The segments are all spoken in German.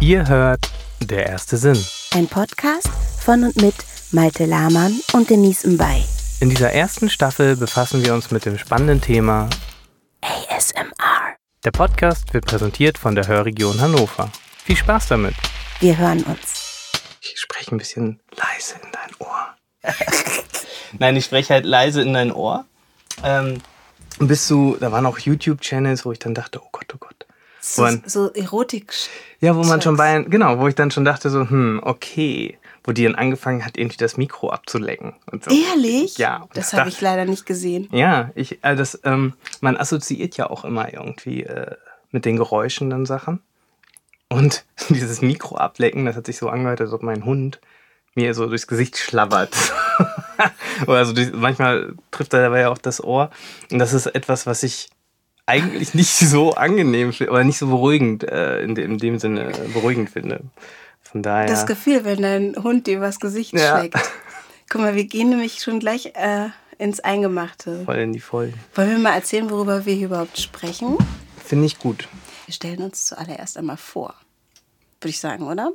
Ihr hört Der erste Sinn. Ein Podcast von und mit Malte Lahmann und Denise Mbay. In dieser ersten Staffel befassen wir uns mit dem spannenden Thema ASMR. Der Podcast wird präsentiert von der Hörregion Hannover. Viel Spaß damit. Wir hören uns. Ich spreche ein bisschen leise in dein Ohr. Nein, ich spreche halt leise in dein Ohr. Ähm, bis zu, da waren auch YouTube-Channels, wo ich dann dachte, oh Gott, oh Gott. So, so Erotik. Ja, wo man schon bei, genau, wo ich dann schon dachte so, hm, okay. Wo die dann angefangen hat, irgendwie das Mikro abzulecken und so. Ehrlich? Ja. Das habe ich leider nicht gesehen. Ja, ich, äh, das, ähm, man assoziiert ja auch immer irgendwie äh, mit den Geräuschen dann Sachen. Und dieses Mikro ablecken, das hat sich so angehört, als ob mein Hund mir so durchs Gesicht schlabbert. Oder so durch, manchmal trifft er dabei auch das Ohr. Und das ist etwas, was ich eigentlich nicht so angenehm oder nicht so beruhigend, äh, in, dem, in dem Sinne äh, beruhigend finde. Von daher. Das Gefühl, wenn dein Hund dir was Gesicht Ja. schlägt. Guck mal, wir gehen nämlich schon gleich äh, ins Eingemachte. voll in die Vollen. Wollen wir mal erzählen, worüber wir hier überhaupt sprechen? Finde ich gut. Wir stellen uns zuallererst einmal vor. Würde ich sagen, oder?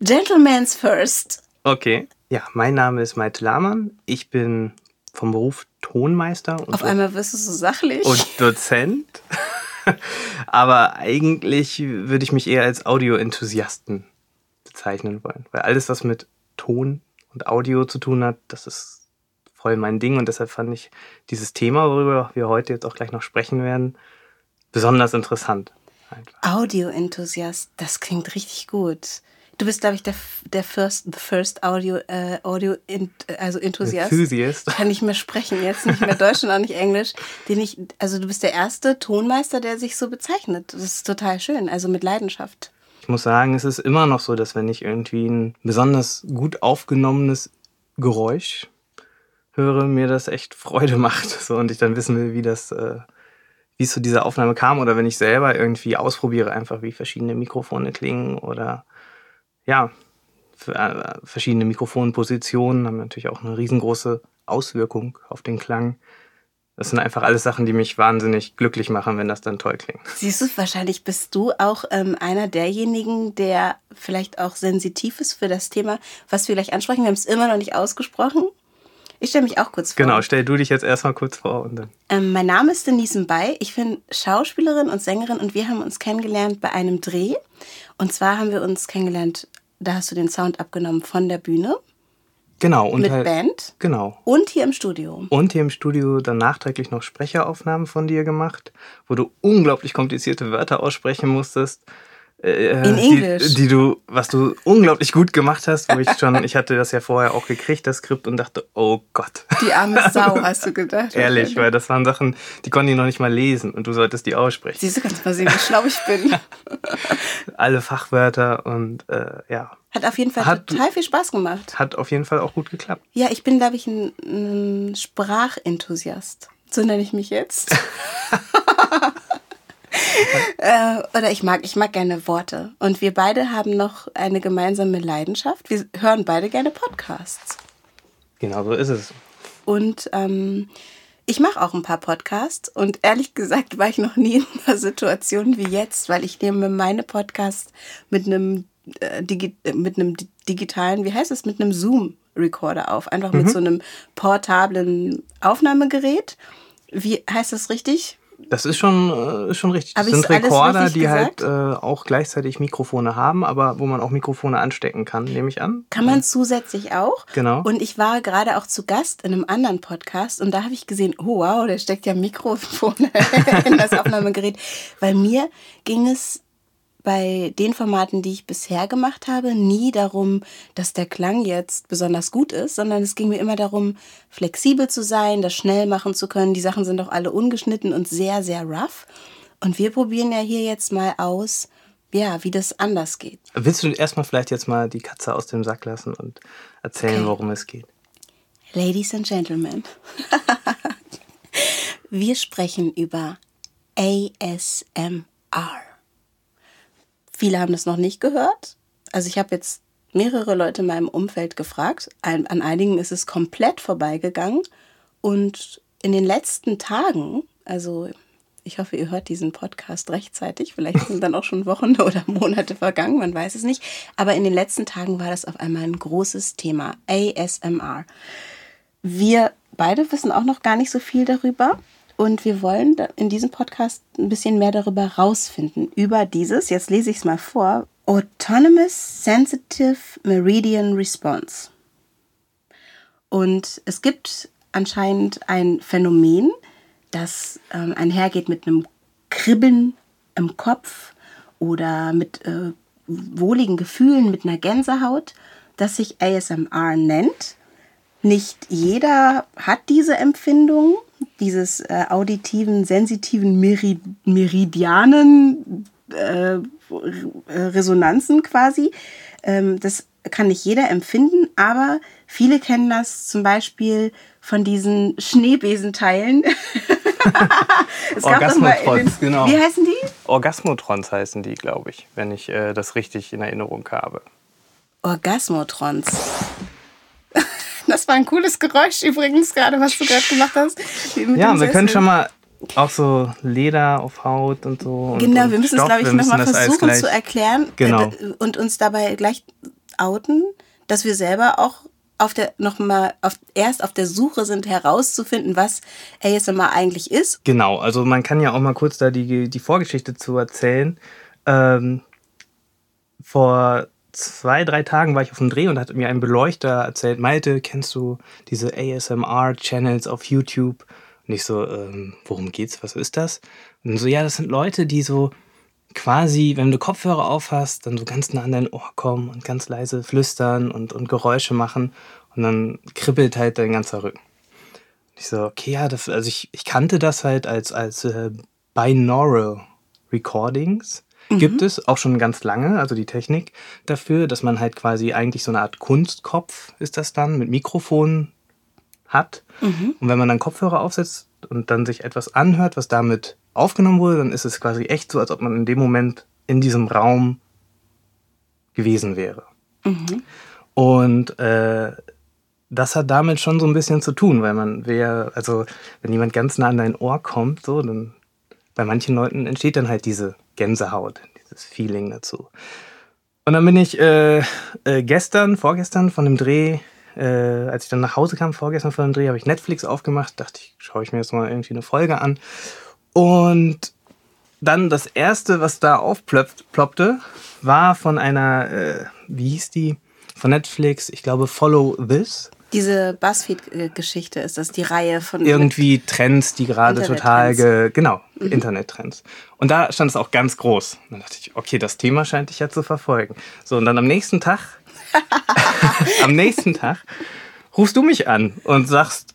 Gentleman's first. Okay. Ja, mein Name ist Maite Lahmann. Ich bin vom Beruf Tonmeister und, Auf einmal wirst du so sachlich. und Dozent. Aber eigentlich würde ich mich eher als Audioenthusiasten bezeichnen wollen. Weil alles, was mit Ton und Audio zu tun hat, das ist voll mein Ding. Und deshalb fand ich dieses Thema, worüber wir heute jetzt auch gleich noch sprechen werden, besonders interessant. Audio-Enthusiast, das klingt richtig gut. Du bist, glaube ich, der, der first, the first Audio, äh, Audio ent, also Enthusiast. Enthusiast. Kann nicht mehr sprechen jetzt, nicht mehr Deutsch und auch nicht Englisch. Den ich, also du bist der erste Tonmeister, der sich so bezeichnet. Das ist total schön, also mit Leidenschaft. Ich muss sagen, es ist immer noch so, dass wenn ich irgendwie ein besonders gut aufgenommenes Geräusch höre, mir das echt Freude macht. So, und ich dann wissen will, wie das, äh, wie es zu dieser Aufnahme kam. Oder wenn ich selber irgendwie ausprobiere, einfach wie verschiedene Mikrofone klingen oder ja, äh, verschiedene Mikrofonpositionen haben natürlich auch eine riesengroße Auswirkung auf den Klang. Das sind einfach alles Sachen, die mich wahnsinnig glücklich machen, wenn das dann toll klingt. Siehst du, wahrscheinlich bist du auch ähm, einer derjenigen, der vielleicht auch sensitiv ist für das Thema, was wir gleich ansprechen. Wir haben es immer noch nicht ausgesprochen. Ich stelle mich auch kurz vor. Genau, stell du dich jetzt erstmal kurz vor und dann. Ähm, mein Name ist Denise Mbay. Ich bin Schauspielerin und Sängerin und wir haben uns kennengelernt bei einem Dreh. Und zwar haben wir uns kennengelernt, da hast du den Sound abgenommen von der Bühne Genau, und mit halt, Band Genau. und hier im Studio. Und hier im Studio dann nachträglich noch Sprecheraufnahmen von dir gemacht, wo du unglaublich komplizierte Wörter aussprechen musstest. Äh, In Englisch. Die, die du, was du unglaublich gut gemacht hast, wo ich schon, ich hatte das ja vorher auch gekriegt, das Skript, und dachte, oh Gott. Die arme Sau, hast du gedacht. Ehrlich, weil das waren Sachen, die konnte ich noch nicht mal lesen und du solltest die aussprechen. Siehst du, kannst mal sehen, wie schlau ich bin. Alle Fachwörter und äh, ja, Hat auf jeden Fall Hat- total viel Spaß gemacht. hat auf jeden Fall auch gut geklappt. Ja, ich bin, glaube ich, ein, ein Sprachenthusiast. So nenne ich mich jetzt. äh, oder ich mag, ich mag gerne Worte. Und wir beide haben noch eine gemeinsame Leidenschaft. Wir hören beide gerne Podcasts. Genau so ist es. Und ähm, ich mache auch ein paar Podcasts. Und ehrlich gesagt war ich noch nie in einer Situation wie jetzt, weil ich nehme meine Podcasts mit einem, äh, Digi mit einem di- digitalen, wie heißt es, mit einem Zoom-Recorder auf. Einfach mit so einem portablen Aufnahmegerät. Wie heißt das richtig? Das ist schon, äh, ist schon richtig. Das Hab sind Rekorder, die halt gesagt? äh, auch gleichzeitig Mikrofone haben, aber wo man auch Mikrofone anstecken kann, nehme ich an. Kann man zusätzlich auch. Genau. Und ich war gerade auch zu Gast in einem anderen Podcast und da habe ich gesehen, oh wow, da steckt ja ein Mikrofon in das Aufnahmegerät. Weil mir ging es bei den Formaten, die ich bisher gemacht habe, nie darum, dass der Klang jetzt besonders gut ist, sondern es ging mir immer darum, flexibel zu sein, das schnell machen zu können. Die Sachen sind auch alle ungeschnitten und sehr, sehr rough. Und wir probieren ja hier jetzt mal aus, ja, wie das anders geht. Willst du erstmal vielleicht jetzt mal die Katze aus dem Sack lassen und erzählen, Okay. worum es geht? Ladies and Gentlemen, wir sprechen über ASMR. Viele haben das noch nicht gehört. Also ich habe jetzt mehrere Leute in meinem Umfeld gefragt. An einigen ist es komplett vorbeigegangen. Und in den letzten Tagen, also Ich hoffe, ihr hört diesen Podcast rechtzeitig. Vielleicht sind dann auch schon Wochen oder Monate vergangen, man weiß es nicht. Aber in den letzten Tagen war das auf einmal ein großes Thema. ASMR. Wir beide wissen auch noch gar nicht so viel darüber. Und wir wollen in diesem Podcast ein bisschen mehr darüber rausfinden. Über dieses, jetzt lese ich es mal vor, Autonomous Sensitive Meridian Response. Und es gibt anscheinend ein Phänomen, das ähm, einhergeht mit einem Kribbeln im Kopf oder mit äh, wohligen Gefühlen, mit einer Gänsehaut, das sich ASMR nennt. Nicht jeder hat diese Empfindung, dieses äh, auditiven, sensitiven Merid Meridianen, äh, Resonanzen quasi. Ähm, das kann nicht jeder empfinden, aber viele kennen das zum Beispiel von diesen Schneebesenteilen. Orgasmotrons, genau. Wie heißen die? Orgasmotrons heißen die, glaube ich, wenn ich äh, das richtig in Erinnerung habe. Orgasmotrons. Das war ein cooles Geräusch übrigens gerade, was du gerade gemacht hast. Ja, wir können schon mal auch so Leder auf Haut und so. Genau, und wir müssen es, glaube ich, nochmal versuchen zu erklären genau. und uns dabei gleich outen, dass wir selber auch auf der noch mal auf, erst auf der Suche sind herauszufinden, was ASMR eigentlich ist. Genau, also man kann ja auch mal kurz da die, die Vorgeschichte zu erzählen. Ähm, vor zwei, drei Tagen war ich auf dem Dreh und hat mir ein Beleuchter erzählt, Malte, kennst du diese ASMR-Channels auf YouTube? Und ich so, ähm, worum geht's? Was ist das? Und so, ja, das sind Leute, die so quasi, wenn du Kopfhörer auf hast, dann so ganz nah an dein Ohr kommen und ganz leise flüstern und, und Geräusche machen und dann kribbelt halt dein ganzer Rücken. Ich so, okay, ja, das, also ich, ich kannte das halt als, als äh, Binaural Recordings. Mhm. Gibt es auch schon ganz lange, also die Technik dafür, dass man halt quasi eigentlich so eine Art Kunstkopf ist das dann mit Mikrofon hat. Mhm. Und wenn man dann Kopfhörer aufsetzt und dann sich etwas anhört, was damit aufgenommen wurde, dann ist es quasi echt so, als ob man in dem Moment in diesem Raum gewesen wäre. Mhm. Und äh, das hat damit schon so ein bisschen zu tun, weil man wäre, also wenn jemand ganz nah an dein Ohr kommt, so, dann bei manchen Leuten entsteht dann halt diese Gänsehaut, dieses Feeling dazu. Und dann bin ich äh, äh, gestern, vorgestern von dem Dreh, äh, als ich dann nach Hause kam, vorgestern von dem Dreh, habe ich Netflix aufgemacht, dachte ich, schaue ich mir jetzt mal irgendwie eine Folge an. Und dann das erste, was da aufploppte, war von einer, äh, wie hieß die? Von Netflix, ich glaube Follow This. Diese Buzzfeed-Geschichte ist das, die Reihe von. Irgendwie Trends, die gerade total. Ge genau, mhm. Internettrends. Und da stand es auch ganz groß. Und dann dachte ich, okay, das Thema scheint dich ja zu verfolgen. So, und dann am nächsten Tag, am nächsten Tag, rufst du mich an und sagst,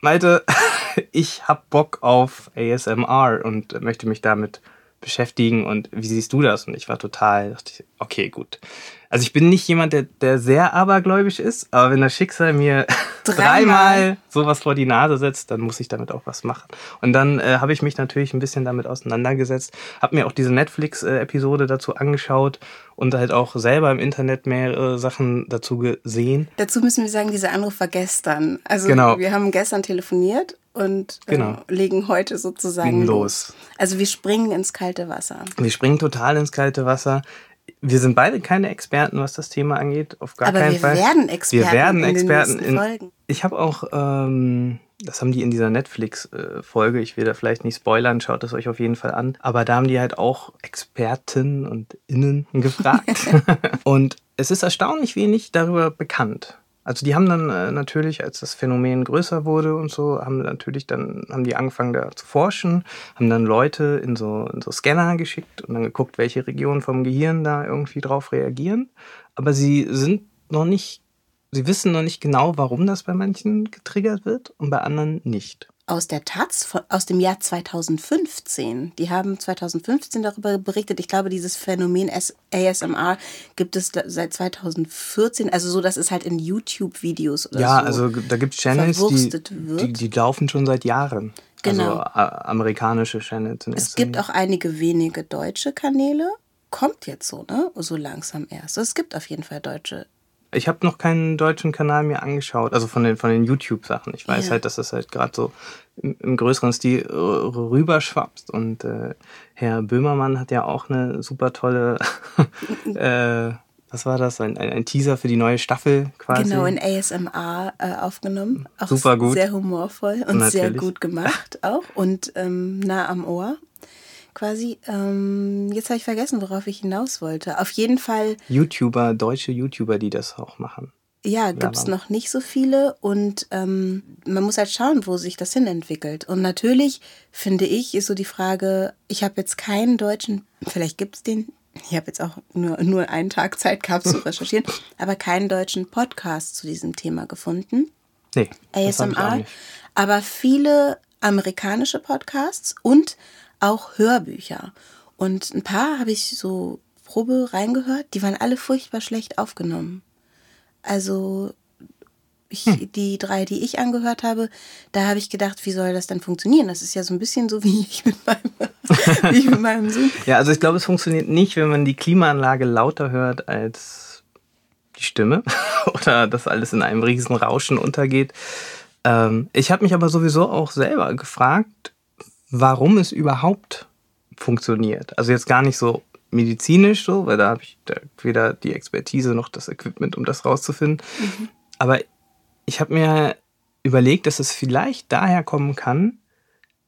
Malte, ich hab Bock auf ASMR und möchte mich damit beschäftigen und wie siehst du das? Und ich war total, dachte ich, okay, gut. Also ich bin nicht jemand, der, der sehr abergläubisch ist, aber wenn das Schicksal mir dreimal, sowas vor die Nase setzt, dann muss ich damit auch was machen. Und dann äh, habe ich mich natürlich ein bisschen damit auseinandergesetzt, habe mir auch diese Netflix-Episode dazu angeschaut und halt auch selber im Internet mehrere Sachen dazu gesehen. Dazu müssen wir sagen, dieser Anruf war gestern. Also genau. wir haben gestern telefoniert und äh, genau. legen heute sozusagen los. Also wir springen ins kalte Wasser. Wir springen total ins kalte Wasser wir sind beide keine Experten, was das Thema angeht, auf gar Aber keinen wir Fall. Werden Experten wir werden Experten in, in Ich habe auch, ähm, das haben die in dieser Netflix-Folge, ich will da vielleicht nicht spoilern, schaut es euch auf jeden Fall an. Aber da haben die halt auch Experten und Innen gefragt. und es ist erstaunlich wenig darüber bekannt. Also die haben dann äh, natürlich, als das Phänomen größer wurde und so, haben natürlich dann, haben die angefangen da zu forschen, haben dann Leute in so, in so Scanner geschickt und dann geguckt, welche Regionen vom Gehirn da irgendwie drauf reagieren. Aber sie sind noch nicht, sie wissen noch nicht genau, warum das bei manchen getriggert wird und bei anderen nicht aus der Taz aus dem Jahr 2015. Die haben 2015 darüber berichtet. Ich glaube, dieses Phänomen ASMR gibt es seit 2014. Also so, dass es halt in YouTube-Videos oder ja, so. also da gibt es Channels, die, die, die, laufen schon seit Jahren. Genau. Also amerikanische Channels. Es gibt auch einige wenige deutsche Kanäle. Kommt jetzt so, ne? So langsam erst. Es gibt auf jeden Fall deutsche Ich habe noch keinen deutschen Kanal mir angeschaut, also von den, von den YouTube-Sachen. Ich weiß Ja. halt, dass das halt gerade so im, im größeren Stil rüberschwappst. Und äh, Herr Böhmermann hat ja auch eine super tolle, äh, was war das? Ein, ein, Teaser für die neue Staffel quasi. Genau, in ASMR äh, aufgenommen. Auch Super gut. Sehr humorvoll und sehr Natürlich. gut gemacht auch und ähm, nah am Ohr quasi. Ähm, jetzt habe ich vergessen, worauf ich hinaus wollte. Auf jeden Fall, YouTuber, deutsche YouTuber, die das auch machen. ja, gibt es noch nicht so viele und ähm, man muss halt schauen, wo sich das hin entwickelt. Und natürlich, finde ich, ist so die Frage, ich habe jetzt keinen deutschen, vielleicht gibt es den, ich habe jetzt auch nur, nur einen Tag Zeit gehabt zu recherchieren, aber keinen deutschen Podcast zu diesem Thema gefunden. Nee, ASMR, nicht. aber viele amerikanische Podcasts und auch Hörbücher. Und ein paar habe ich so Probe reingehört, die waren alle furchtbar schlecht aufgenommen. Also ich, Hm. die drei, die ich angehört habe, da habe ich gedacht, wie soll das denn funktionieren? Das ist ja so ein bisschen so wie ich mit meinem, ich mit meinem Sohn. Ja, also ich glaube, es funktioniert nicht, wenn man die Klimaanlage lauter hört als die Stimme oder das alles in einem riesen Rauschen untergeht. Ähm, ich habe mich aber sowieso auch selber gefragt, warum es überhaupt funktioniert. Also jetzt gar nicht so medizinisch so, weil da habe ich da weder die Expertise noch das Equipment, um das rauszufinden. Aber ich habe mir überlegt, dass es vielleicht daher kommen kann,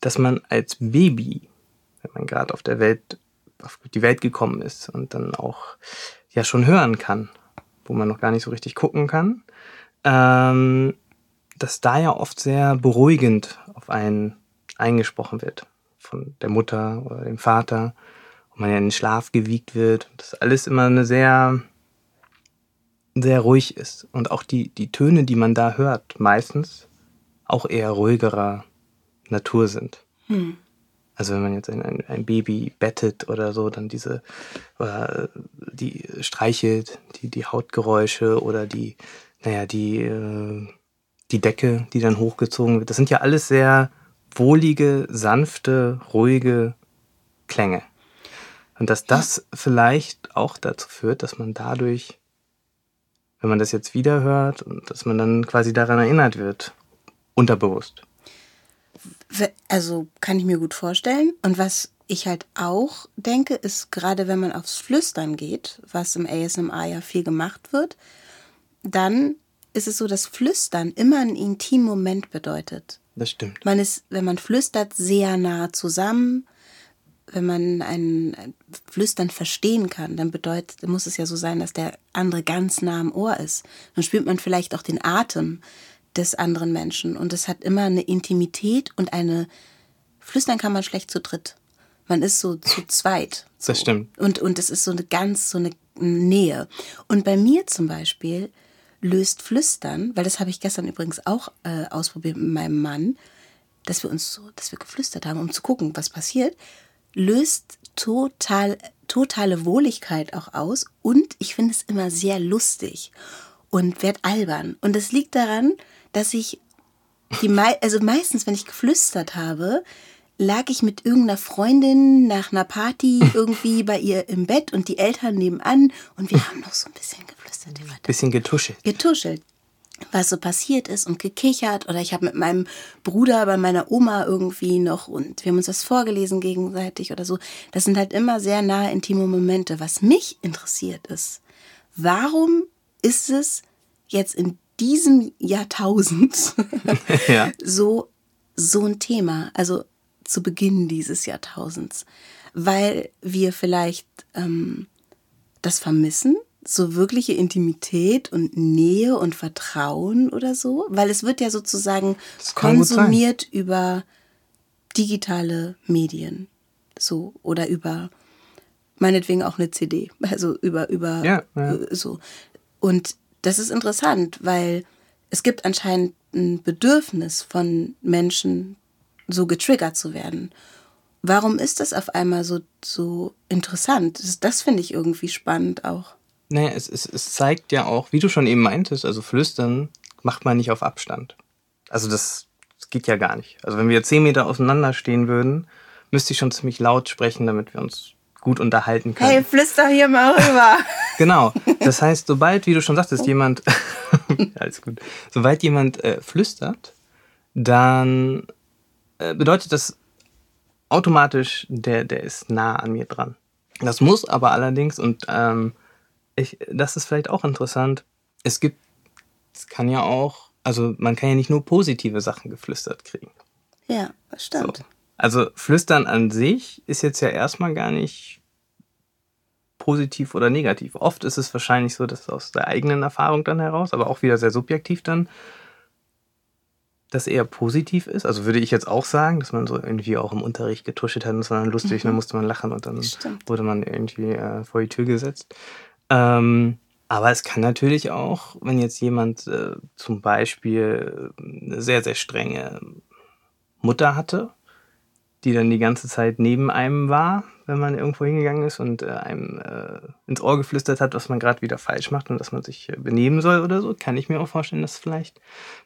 dass man als Baby, wenn man gerade auf der Welt, auf die Welt gekommen ist und dann auch ja schon hören kann, wo man noch gar nicht so richtig gucken kann, ähm, dass da ja oft sehr beruhigend auf einen eingesprochen wird von der Mutter oder dem Vater und man ja in den Schlaf gewiegt wird. Das alles immer eine sehr sehr ruhig ist und auch die die Töne, die man da hört, meistens auch eher ruhigerer Natur sind. Also wenn man jetzt ein, ein, Baby bettet oder so, dann diese, oder die streichelt, die, die Hautgeräusche oder die, naja, die, äh, die Decke, die dann hochgezogen wird. Das sind ja alles sehr wohlige, sanfte, ruhige Klänge. Und dass das vielleicht auch dazu führt, dass man dadurch, wenn man das jetzt wieder hört, und dass man dann quasi daran erinnert wird, unterbewusst. Also kann ich mir gut vorstellen. Und was ich halt auch denke, ist gerade wenn man aufs Flüstern geht, was im ASMR ja viel gemacht wird, dann ist es so, dass Flüstern immer einen intimen Moment bedeutet. Das stimmt. Man ist, wenn man flüstert, sehr nah zusammen. Wenn man ein, ein Flüstern verstehen kann, dann bedeutet, muss es ja so sein, dass der andere ganz nah am Ohr ist. Dann spürt man vielleicht auch den Atem des anderen Menschen. Und es hat immer eine Intimität und eine. Flüstern kann man schlecht zu dritt. Man ist so zu zweit. So. Das stimmt. Und, und es ist so eine ganz, so eine Nähe. Und bei mir zum Beispiel löst Flüstern, weil das habe ich gestern übrigens auch äh, ausprobiert mit meinem Mann, dass wir uns so, dass wir geflüstert haben, um zu gucken, was passiert, löst total, totale Wohligkeit auch aus und ich finde es immer sehr lustig und werd albern. Und das liegt daran, dass ich die also meistens, wenn ich geflüstert habe, lag ich mit irgendeiner Freundin nach einer Party irgendwie bei ihr im Bett und die Eltern nebenan und wir haben noch so ein bisschen geflüstert. das Bisschen getuschelt. getuschelt, was so passiert ist und gekichert. Oder ich habe mit meinem Bruder bei meiner Oma irgendwie noch und wir haben uns das vorgelesen gegenseitig oder so. Das sind halt immer sehr nahe intime Momente. Was mich interessiert ist, warum ist es jetzt in diesem Jahrtausend Ja. so, so ein Thema, also zu Beginn dieses Jahrtausends, weil wir vielleicht ähm, das vermissen, so wirkliche Intimität und Nähe und Vertrauen oder so, weil es wird ja sozusagen konsumiert über digitale Medien, so oder über meinetwegen auch eine CD, also über über Ja, ja. äh, so und das ist interessant, weil es gibt anscheinend ein Bedürfnis von Menschen, so getriggert zu werden. Warum ist das auf einmal so, so interessant? Das, das finde ich irgendwie spannend auch. Naja, es, es, es zeigt ja auch, wie du schon eben meintest, also flüstern macht man nicht auf Abstand. Also das, das geht ja gar nicht. Also wenn wir zehn Meter auseinander stehen würden, müsste ich schon ziemlich laut sprechen, damit wir uns gut unterhalten können. flüster hier mal rüber. Genau. Das heißt, sobald, wie du schon sagtest, jemand, alles gut, sobald jemand äh, flüstert, dann bedeutet das automatisch, der, der ist nah an mir dran. Das muss aber allerdings, und ähm, ich, das ist vielleicht auch interessant, es gibt, es kann ja auch, also man kann ja nicht nur positive Sachen geflüstert kriegen. Ja, das stimmt. So. Also flüstern an sich ist jetzt ja erstmal gar nicht positiv oder negativ. Oft ist es wahrscheinlich so, dass aus der eigenen Erfahrung dann heraus, aber auch wieder sehr subjektiv dann, das eher positiv ist. Also würde ich jetzt auch sagen, dass man so irgendwie auch im Unterricht getuschelt hat und es war dann lustig, mhm. dann musste man lachen und dann Stimmt. wurde man irgendwie äh, vor die Tür gesetzt. Ähm, aber es kann natürlich auch, wenn jetzt jemand äh, zum Beispiel eine sehr, sehr strenge Mutter hatte, die dann die ganze Zeit neben einem war, wenn man irgendwo hingegangen ist und äh, einem äh, ins Ohr geflüstert hat, was man gerade wieder falsch macht und dass man sich äh, benehmen soll oder so, kann ich mir auch vorstellen, dass vielleicht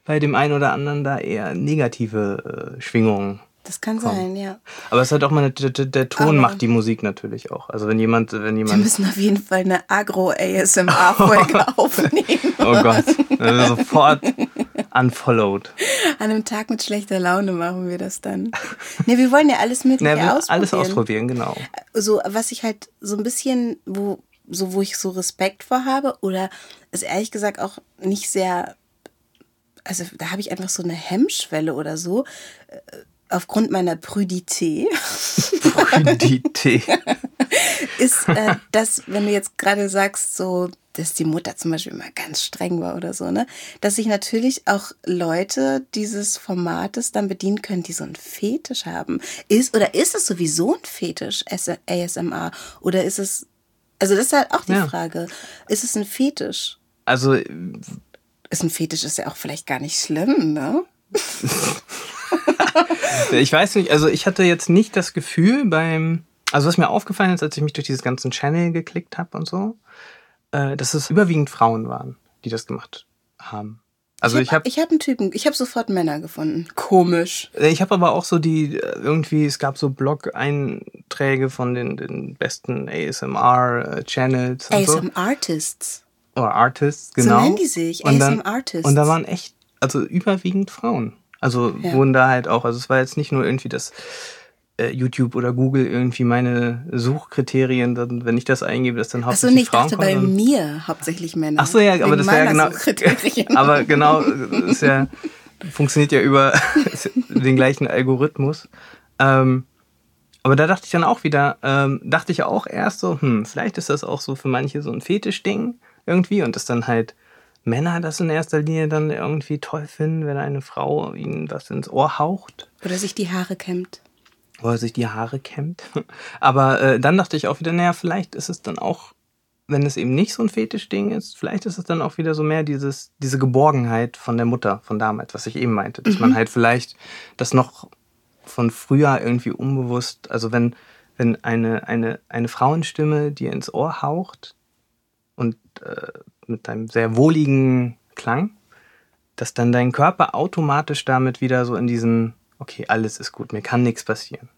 bei dem einen oder anderen da eher negative äh, Schwingungen das kann kommen. sein, ja. Aber es ist halt auch mal, der, der Ton Aber macht die Musik natürlich auch. Also wenn jemand, wenn jemand. Wir müssen auf jeden Fall eine Agro-ASMR-Folge aufnehmen. Oh Gott. Also sofort unfollowed. An einem Tag mit schlechter Laune machen wir das dann. Ne, wir wollen ja alles Mögliche nee, ausprobieren. Alles ausprobieren, genau. So, was ich halt so ein bisschen, wo, so, wo ich so Respekt vor habe, oder es ehrlich gesagt auch nicht sehr, also da habe ich einfach so eine Hemmschwelle oder so äh, aufgrund meiner Prüdität. Prüdität. ist, äh, dass, wenn du jetzt gerade sagst, so, dass die Mutter zum Beispiel immer ganz streng war oder so, ne, dass sich natürlich auch Leute dieses Formates dann bedienen können, die so einen Fetisch haben. Ist, oder ist es sowieso ein Fetisch, ASMR? Oder ist es, also das ist halt auch die ja. Frage. Ist es ein Fetisch? Also, ist ein Fetisch ist ja auch vielleicht gar nicht schlimm, ne? ich weiß nicht, also ich hatte jetzt nicht das Gefühl beim, also was mir aufgefallen ist, als ich mich durch dieses ganzen Channel geklickt habe und so, äh, dass es überwiegend Frauen waren, die das gemacht haben. Also ich habe ich habe hab einen Typen, ich habe sofort Männer gefunden. Komisch. Äh, ich habe aber auch so die irgendwie es gab so Blog-Einträge von den, den besten ASMR Channels ASM Artists. Oder Artists, genau. So nennen die sich, ASM Artists. Und da waren echt also überwiegend Frauen. Also ja. wurden da halt auch, also es war jetzt nicht nur irgendwie das äh, YouTube oder Google irgendwie meine Suchkriterien, dann, wenn ich das eingebe, dass dann hauptsächlich Achso, nee, ich dachte bei mir hauptsächlich Männer. Ach so, ja, aber das wäre ja genau, aber genau, ist ja, funktioniert ja über den gleichen Algorithmus. Ähm, aber da dachte ich dann auch wieder, ähm, dachte ich auch erst so, hm, vielleicht ist das auch so für manche so ein Fetischding irgendwie und das dann halt Männer das in erster Linie dann irgendwie toll finden, wenn eine Frau ihnen was ins Ohr haucht. Oder sich die Haare kämmt. Oder sich die Haare kämmt. Aber äh, dann dachte ich auch wieder, naja, vielleicht ist es dann auch, wenn es eben nicht so ein Fetischding ist, vielleicht ist es dann auch wieder so mehr dieses, diese Geborgenheit von der Mutter von damals, was ich eben meinte. Dass mhm. man halt vielleicht das noch von früher irgendwie unbewusst, also wenn, wenn eine, eine, eine Frauenstimme dir ins Ohr haucht und äh, mit einem sehr wohligen Klang, dass dann dein Körper automatisch damit wieder so in diesen, okay, alles ist gut, mir kann nichts passieren.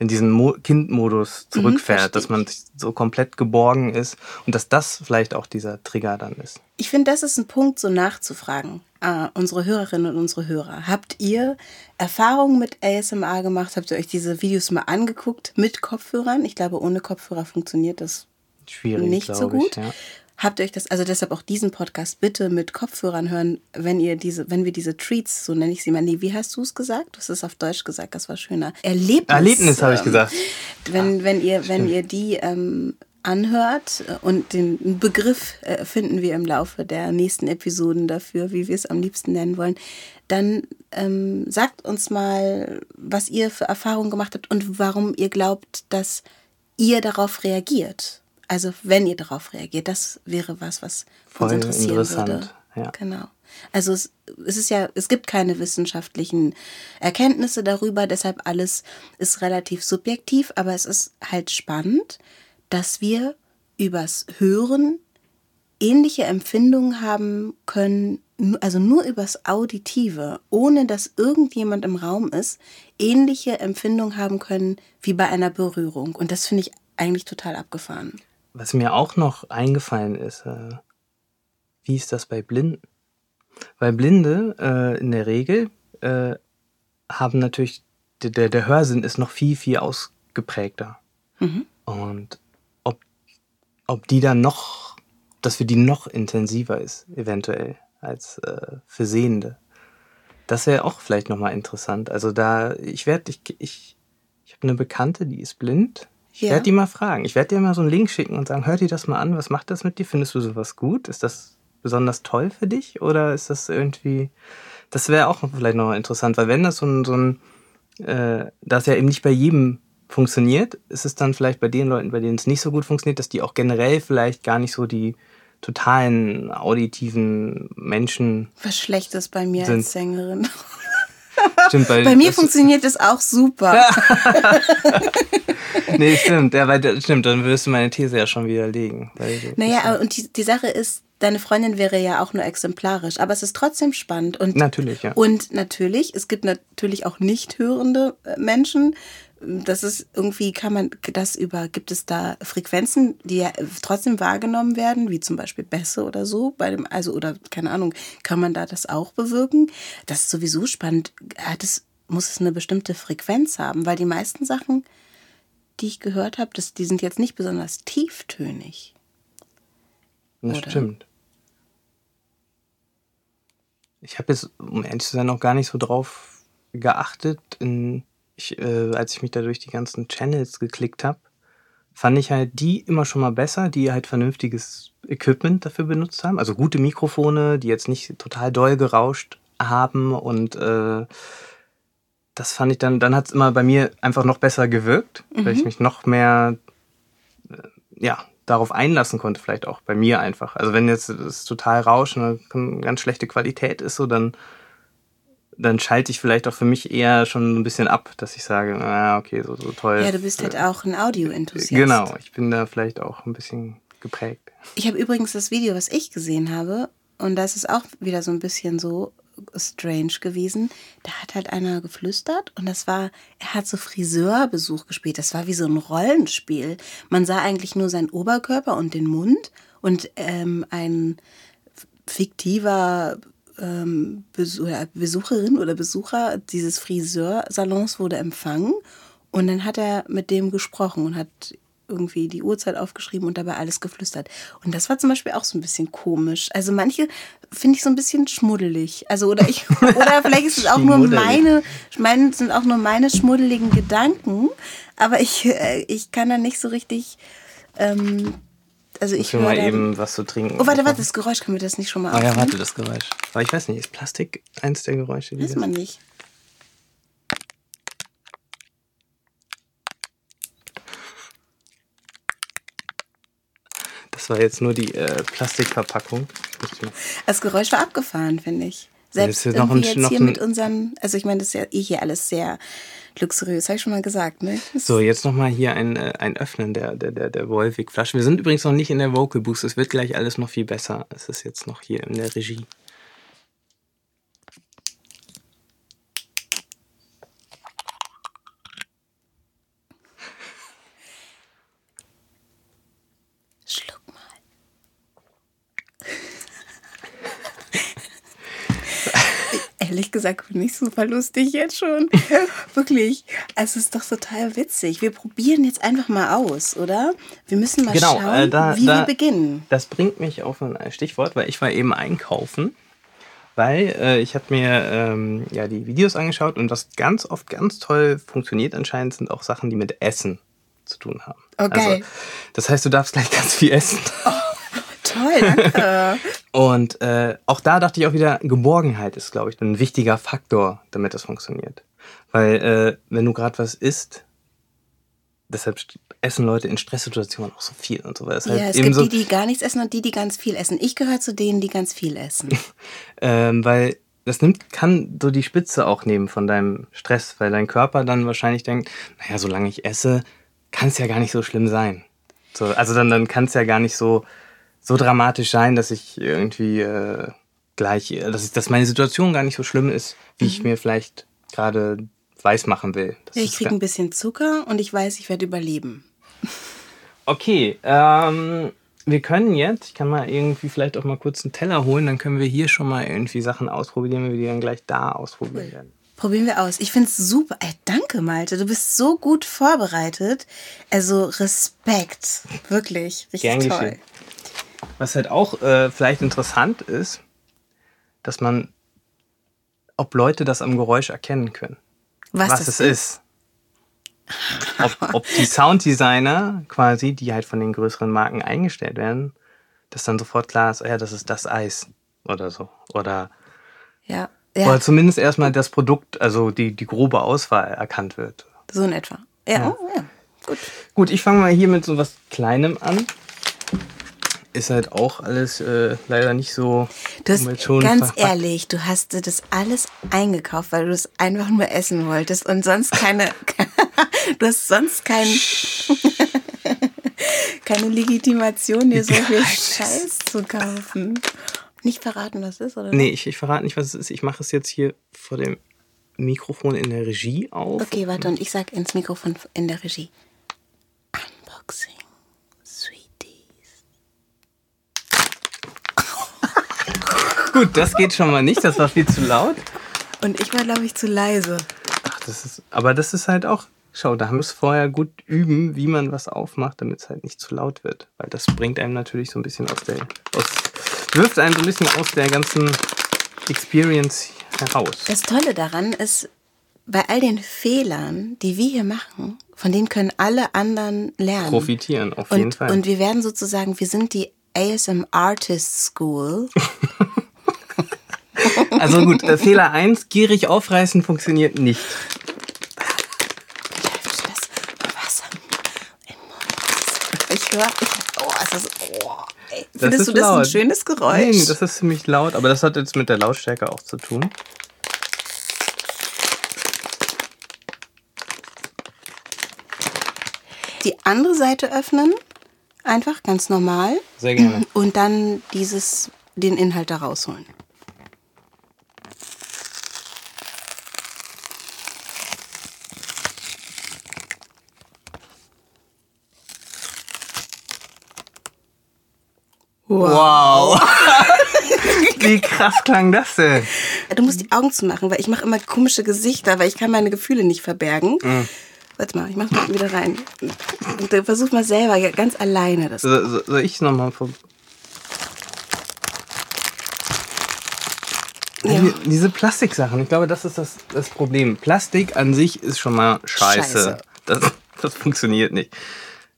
In diesen Mo Kindmodus mhm, zurückfährt, mhm, dass man so komplett geborgen ist und dass das vielleicht auch dieser Trigger dann ist. Ich finde, das ist ein Punkt, so nachzufragen. Uh, unsere Hörerinnen und unsere Hörer. Habt ihr Erfahrungen mit ASMR gemacht? Habt ihr euch diese Videos mal angeguckt mit Kopfhörern? Ich glaube, ohne Kopfhörer funktioniert das Schwierig, nicht so gut. Ich, ja. Habt ihr euch das, also deshalb auch diesen Podcast bitte mit Kopfhörern hören, wenn ihr diese, wenn wir diese Treats, so nenne ich sie mal, nee, wie hast du es gesagt? Du hast es auf Deutsch gesagt, das war schöner. Erlebnis. Erlebnis habe ich ähm, gesagt. Wenn, wenn ihr, wenn ihr die ähm, anhört und den Begriff äh, finden wir im Laufe der nächsten Episoden dafür, wie wir es am liebsten nennen wollen, dann ähm, sagt uns mal, was ihr für Erfahrungen gemacht habt und warum ihr glaubt, dass ihr darauf reagiert. Also wenn ihr darauf reagiert, das wäre was, was Voll uns interessieren würde. Ja. Genau. Also es, es ist ja, es gibt keine wissenschaftlichen Erkenntnisse darüber, deshalb alles ist relativ subjektiv, aber es ist halt spannend, dass wir übers Hören ähnliche Empfindungen haben können, also nur übers Auditive, ohne dass irgendjemand im Raum ist, ähnliche Empfindungen haben können wie bei einer Berührung. Und das finde ich eigentlich total abgefahren. Was mir auch noch eingefallen ist, äh, wie ist das bei Blinden? Weil Blinde äh, in der Regel äh, haben natürlich, der, der Hörsinn ist noch viel, viel ausgeprägter. Mhm. Und ob, ob die dann noch, dass für die noch intensiver ist, eventuell, als äh, für Sehende. Das wäre auch vielleicht nochmal interessant. Also da, ich werde, ich, ich, ich habe eine Bekannte, die ist blind. Ich Ja. werde die mal fragen. Ich werde dir mal so einen Link schicken und sagen, hör dir das mal an, was macht das mit dir? Findest du sowas gut? Ist das besonders toll für dich? Oder ist das irgendwie. Das wäre auch vielleicht noch interessant, weil wenn das so ein, so ein äh, das ja eben nicht bei jedem funktioniert, ist es dann vielleicht bei den Leuten, bei denen es nicht so gut funktioniert, dass die auch generell vielleicht gar nicht so die totalen auditiven Menschen Was Schlechtes bei mir Sind- als Sängerin. Stimmt, weil Bei mir funktioniert das auch super. Nee, stimmt, ja, weil, stimmt, dann würdest du meine These ja schon widerlegen. Naja, aber- und die, die Sache ist, deine Freundin wäre ja auch nur exemplarisch, aber es ist trotzdem spannend. Und, Natürlich, ja. Und natürlich, es gibt natürlich auch nicht hörende äh, Menschen. Das ist irgendwie, kann man das über, gibt es da Frequenzen, die ja trotzdem wahrgenommen werden, wie zum Beispiel Bässe oder so, bei dem, also, oder keine Ahnung, kann man da das auch bewirken? Das ist sowieso spannend. Hat es, muss es eine bestimmte Frequenz haben? Weil die meisten Sachen, die ich gehört habe, das, die sind jetzt nicht besonders tieftönig. Das Oder? stimmt. Ich habe jetzt, um ehrlich zu sein, noch gar nicht so drauf geachtet. In, ich, äh, als ich mich da durch die ganzen Channels geklickt habe, fand ich halt die immer schon mal besser, die halt vernünftiges Equipment dafür benutzt haben. Also gute Mikrofone, die jetzt nicht total doll gerauscht haben und äh, das fand ich dann, dann hat es immer bei mir einfach noch besser gewirkt, weil ich mich noch mehr äh, ja, darauf einlassen konnte, vielleicht auch bei mir einfach. Also wenn jetzt das total rauschen, eine ganz schlechte Qualität ist, so dann, dann schalte ich vielleicht auch für mich eher schon ein bisschen ab, dass ich sage, ah, okay, so, so toll. Ja, du bist halt auch ein Audio-Enthusiast. Genau, ich bin da vielleicht auch ein bisschen geprägt. Ich habe übrigens das Video, was ich gesehen habe, und das ist auch wieder so ein bisschen so strange gewesen. Da hat halt einer geflüstert und das war, er hat so Friseurbesuch gespielt. Das war wie so ein Rollenspiel. Man sah eigentlich nur seinen Oberkörper und den Mund und ähm, ein fiktiver ähm, Besucherin oder Besucher dieses Friseursalons wurde empfangen und dann hat er mit dem gesprochen und hat irgendwie die Uhrzeit aufgeschrieben und dabei alles geflüstert. Und das war zum Beispiel auch so ein bisschen komisch. Also manche finde ich so ein bisschen schmuddelig. Also oder ich oder vielleicht ist es auch nur meine, meine sind auch nur meine schmuddeligen Gedanken. Aber ich äh, ich kann da nicht so richtig. Ähm, also ich will mal eben was zu trinken. Oh, warte, warte, das Geräusch können wir das nicht schon mal Ah ja, aufnehmen? warte, das Geräusch. Aber ich weiß nicht, ist Plastik eins der Geräusche? Die Weiß man nicht. Das war jetzt nur die äh, Plastikverpackung. Das Geräusch war abgefahren, finde ich. Ja, Selbst ist noch ein- jetzt noch hier ein- mit unseren, also ich meine, das ist ja eh hier alles sehr luxuriös, habe ich schon mal gesagt, ne? Das- So, jetzt nochmal hier ein, äh, ein Öffnen der, der, der, der Wolwig-Flasche. Wir sind übrigens noch nicht in der Vocal Boost. Es wird gleich alles noch viel besser. Es ist jetzt noch hier in der Regie. Schluck mal. Ehrlich gesagt bin ich super lustig jetzt schon. Wirklich. Es ist doch total witzig. Wir probieren jetzt einfach mal aus, oder? Wir müssen mal Genau, schauen, äh, da- wie da- wir beginnen. Das bringt mich auf ein Stichwort, weil ich war eben einkaufen. Weil äh, ich habe mir ähm, ja die Videos angeschaut und was ganz oft ganz toll funktioniert anscheinend sind auch Sachen, die mit Essen zu tun haben. Oh, geil. Also, das heißt, du darfst gleich ganz viel essen. Toll, danke. Und äh, auch da dachte ich auch wieder, Geborgenheit ist, glaube ich, ein wichtiger Faktor, damit das funktioniert. Weil äh, wenn du gerade was isst, deshalb essen Leute in Stresssituationen auch so viel und so weiter. Ist ja, halt es gibt so, die, die gar nichts essen und die, die ganz viel essen. Ich gehöre zu denen, die ganz viel essen. ähm, weil das nimmt, kann so die Spitze auch nehmen von deinem Stress, weil dein Körper dann wahrscheinlich denkt, naja, solange ich esse, kann es ja gar nicht so schlimm sein. So, also dann, dann kann es ja gar nicht so, so dramatisch sein, dass ich irgendwie äh, gleich, äh, dass, ich, dass meine Situation gar nicht so schlimm ist, wie ich mir vielleicht gerade weiß machen will. Das Ich kriege ein bisschen Zucker und ich weiß, ich werde überleben. Okay, ähm, wir können jetzt, ich kann mal irgendwie vielleicht auch mal kurz einen Teller holen, dann können wir hier schon mal irgendwie Sachen ausprobieren, wie wir die dann gleich da ausprobieren werden. Probieren wir aus. Ich finde es super. Ey, danke, Malte. Du bist so gut vorbereitet. Also Respekt. Wirklich. Richtig Gern toll. geschehen. Was halt auch äh, vielleicht interessant ist, dass man, ob Leute das am Geräusch erkennen können, Was, was, es ist. Ob, ob die Sounddesigner quasi, die halt von den größeren Marken eingestellt werden, dass dann sofort klar ist, oh ja, das ist das Eis oder so. Oder, Ja. oder Ja, zumindest erstmal das Produkt, also die, die grobe Auswahl erkannt wird. so in etwa. Ja, Ja. Oh, ja. gut. Gut, ich fange mal hier mit so was Kleinem an. Ist halt auch alles äh, leider nicht so Du hast, ganz ehrlich, du hast dir das alles eingekauft, weil du es einfach nur essen wolltest und sonst keine, du hast sonst kein, keine Legitimation, dir so viel. Scheiß zu kaufen. Nicht verraten, was es ist, oder? Nee, ich, ich verrate nicht, was es ist. Ich mache es jetzt hier vor dem Mikrofon in der Regie auf. Okay, warte, und ich sag ins Mikrofon in der Regie. Unboxing Gut, das geht schon mal nicht. Das war viel zu laut. Und ich war, glaube ich, zu leise. Ach, das ist, aber das ist halt auch. Schau, da muss vorher gut üben, wie man was aufmacht, damit es halt nicht zu laut wird. Weil das bringt einem natürlich so ein bisschen aus der. Aus, wirft einem so ein bisschen aus der ganzen Experience heraus. Das Tolle daran ist, bei all den Fehlern, die wir hier machen, von denen können alle anderen lernen. Profitieren, auf jeden und, Fall. und wir werden sozusagen, wir sind die ASM Artist School. Also gut, äh, Fehler 1, gierig aufreißen funktioniert nicht. Läuft das Wasser im Mund. Ich höre, ich, oh, es ist, oh, ey. Das Findest ist du das ein laut. schönes Geräusch? Nee, das ist ziemlich laut, aber das hat jetzt mit der Lautstärke auch zu tun. die andere Seite öffnen, einfach ganz normal. Sehr gerne. Und dann dieses, den Inhalt da rausholen. Wow! Wie krass klang das denn? Du musst die Augen zumachen, weil ich mache immer komische Gesichter, weil ich kann meine Gefühle nicht verbergen. Mhm. Warte mal, ich mach mal wieder rein. Und dann versuch mal selber ja, ganz alleine das. So, so, soll ich nochmal vor. Ja. Die- Diese Plastiksachen, ich glaube, das ist das, das Problem. Plastik an sich ist schon mal scheiße. Scheiße. Das, das funktioniert nicht.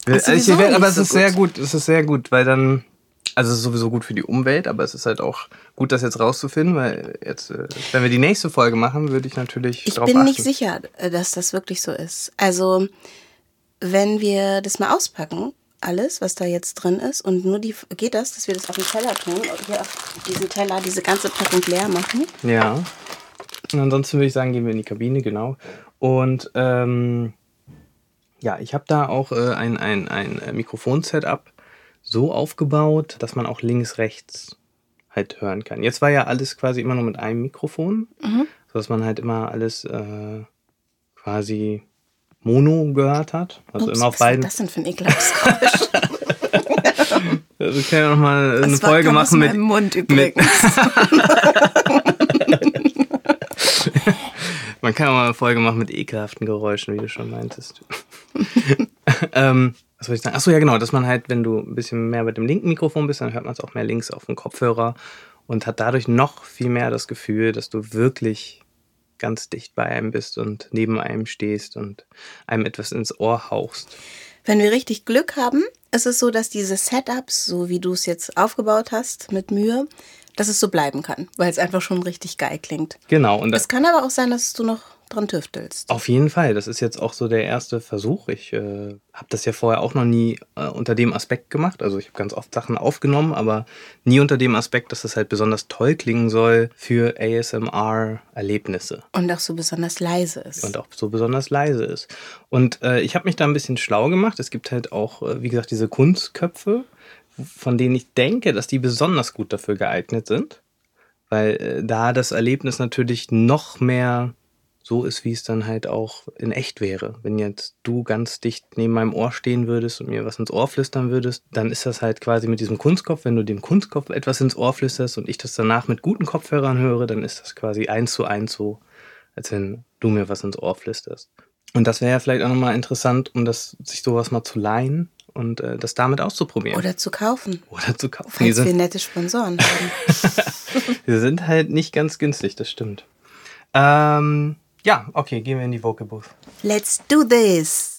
Also ich aber nicht es so ist sehr gut. gut, es ist sehr gut, weil dann, also es ist sowieso gut für die Umwelt, aber es ist halt auch gut, das jetzt rauszufinden, weil jetzt, äh, wenn wir die nächste Folge machen, würde ich natürlich Ich bin achten. nicht sicher, äh, dass das wirklich so ist. Also, wenn wir das mal auspacken, alles, was da jetzt drin ist, und nur die, geht das, dass wir das auf den Teller tun, hier auf diesen Teller, diese ganze Packung leer machen? Ja. Und ansonsten würde ich sagen, gehen wir in die Kabine, genau. Und ähm, ja, ich habe da auch äh, ein, ein, ein äh, Mikrofon-Setup so aufgebaut, dass man auch links, rechts halt hören kann. Jetzt war ja alles quasi immer nur mit einem Mikrofon, sodass man halt immer alles äh, quasi mono gehört hat. Also Ups, immer auf was war beiden. das denn für ein ekelhaftes Geräusch? Also wir können ja nochmal eine Folge machen mit, meinem Mund übrigens. Man kann auch mal eine Folge machen mit ekelhaften Geräuschen, wie du schon meintest. ähm, was soll ich sagen? Achso, ja genau, dass man halt, wenn du ein bisschen mehr mit dem linken Mikrofon bist, dann hört man es auch mehr links auf dem Kopfhörer und hat dadurch noch viel mehr das Gefühl, dass du wirklich ganz dicht bei einem bist und neben einem stehst und einem etwas ins Ohr hauchst. Wenn wir richtig Glück haben, ist es so, dass diese Setups, so wie du es jetzt aufgebaut hast, mit Mühe, dass es so bleiben kann, weil es einfach schon richtig geil klingt. Genau, und das, Es kann aber auch sein, dass du noch dran tüftelst. Auf jeden Fall, das ist jetzt auch so der erste Versuch. Ich äh, habe das ja vorher auch noch nie äh, unter dem Aspekt gemacht. Also ich habe ganz oft Sachen aufgenommen, aber nie unter dem Aspekt, dass es halt besonders toll klingen soll für ASMR-Erlebnisse Und auch so besonders leise ist. und auch so besonders leise ist. Und äh, ich habe mich da ein bisschen schlau gemacht. Es gibt halt auch, äh, wie gesagt, diese Kunstköpfe, von denen ich denke, dass die besonders gut dafür geeignet sind, weil äh, da das Erlebnis natürlich noch mehr so ist, wie es dann halt auch in echt wäre. Wenn jetzt du ganz dicht neben meinem Ohr stehen würdest und mir was ins Ohr flüstern würdest, dann ist das halt quasi mit diesem Kunstkopf. Wenn du dem Kunstkopf etwas ins Ohr flüsterst und ich das danach mit guten Kopfhörern höre, dann ist das quasi eins zu eins so, als wenn du mir was ins Ohr flüsterst. Und das wäre ja vielleicht auch nochmal interessant, um das, sich sowas mal zu leihen und äh, das damit auszuprobieren. Oder zu kaufen. Oder zu kaufen. Falls wir nette Sponsoren haben. die sind halt nicht ganz günstig, das stimmt. Ähm, ja, okay, gehen wir in die Vocal Booth. Let's do this!